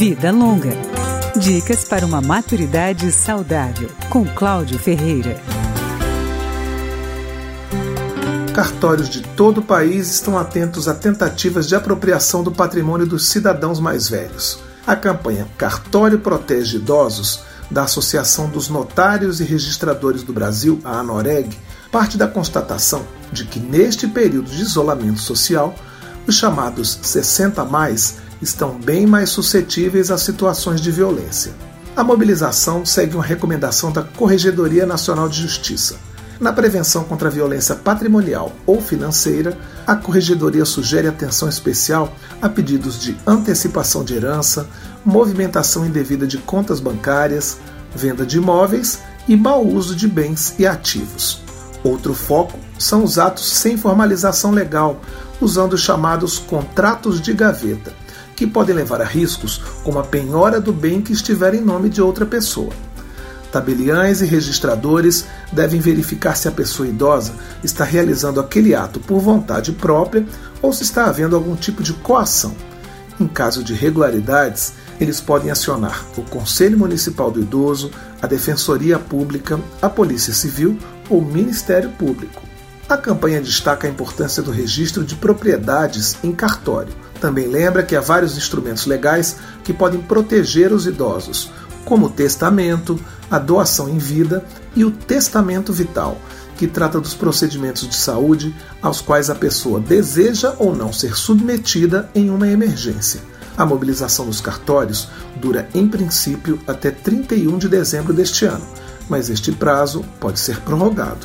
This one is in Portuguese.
Vida Longa. Dicas para uma maturidade saudável, com Cláudio Ferreira. Cartórios de todo o país estão atentos a tentativas de apropriação do patrimônio dos cidadãos mais velhos. A campanha Cartório Protege Idosos, da Associação dos Notários e Registradores do Brasil, a ANOREG, parte da constatação de que neste período de isolamento social, os chamados 60 mais estão bem mais suscetíveis a situações de violência. A mobilização segue uma recomendação da Corregedoria Nacional de Justiça. Na prevenção contra a violência patrimonial ou financeira, a Corregedoria sugere atenção especial a pedidos de antecipação de herança, movimentação indevida de contas bancárias, venda de imóveis e mau uso de bens e ativos. Outro foco são os atos sem formalização legal, usando os chamados contratos de gaveta, que podem levar a riscos como a penhora do bem que estiver em nome de outra pessoa. Tabeliães e registradores devem verificar se a pessoa idosa está realizando aquele ato por vontade própria ou se está havendo algum tipo de coação. Em caso de irregularidades, eles podem acionar o Conselho Municipal do Idoso, a Defensoria Pública, a Polícia Civil ou o Ministério Público. A campanha destaca a importância do registro de propriedades em cartório. Também lembra que há vários instrumentos legais que podem proteger os idosos, como o testamento, a doação em vida e o testamento vital, que trata dos procedimentos de saúde aos quais a pessoa deseja ou não ser submetida em uma emergência. A mobilização dos cartórios dura, em princípio, até 31 de dezembro deste ano, mas este prazo pode ser prorrogado.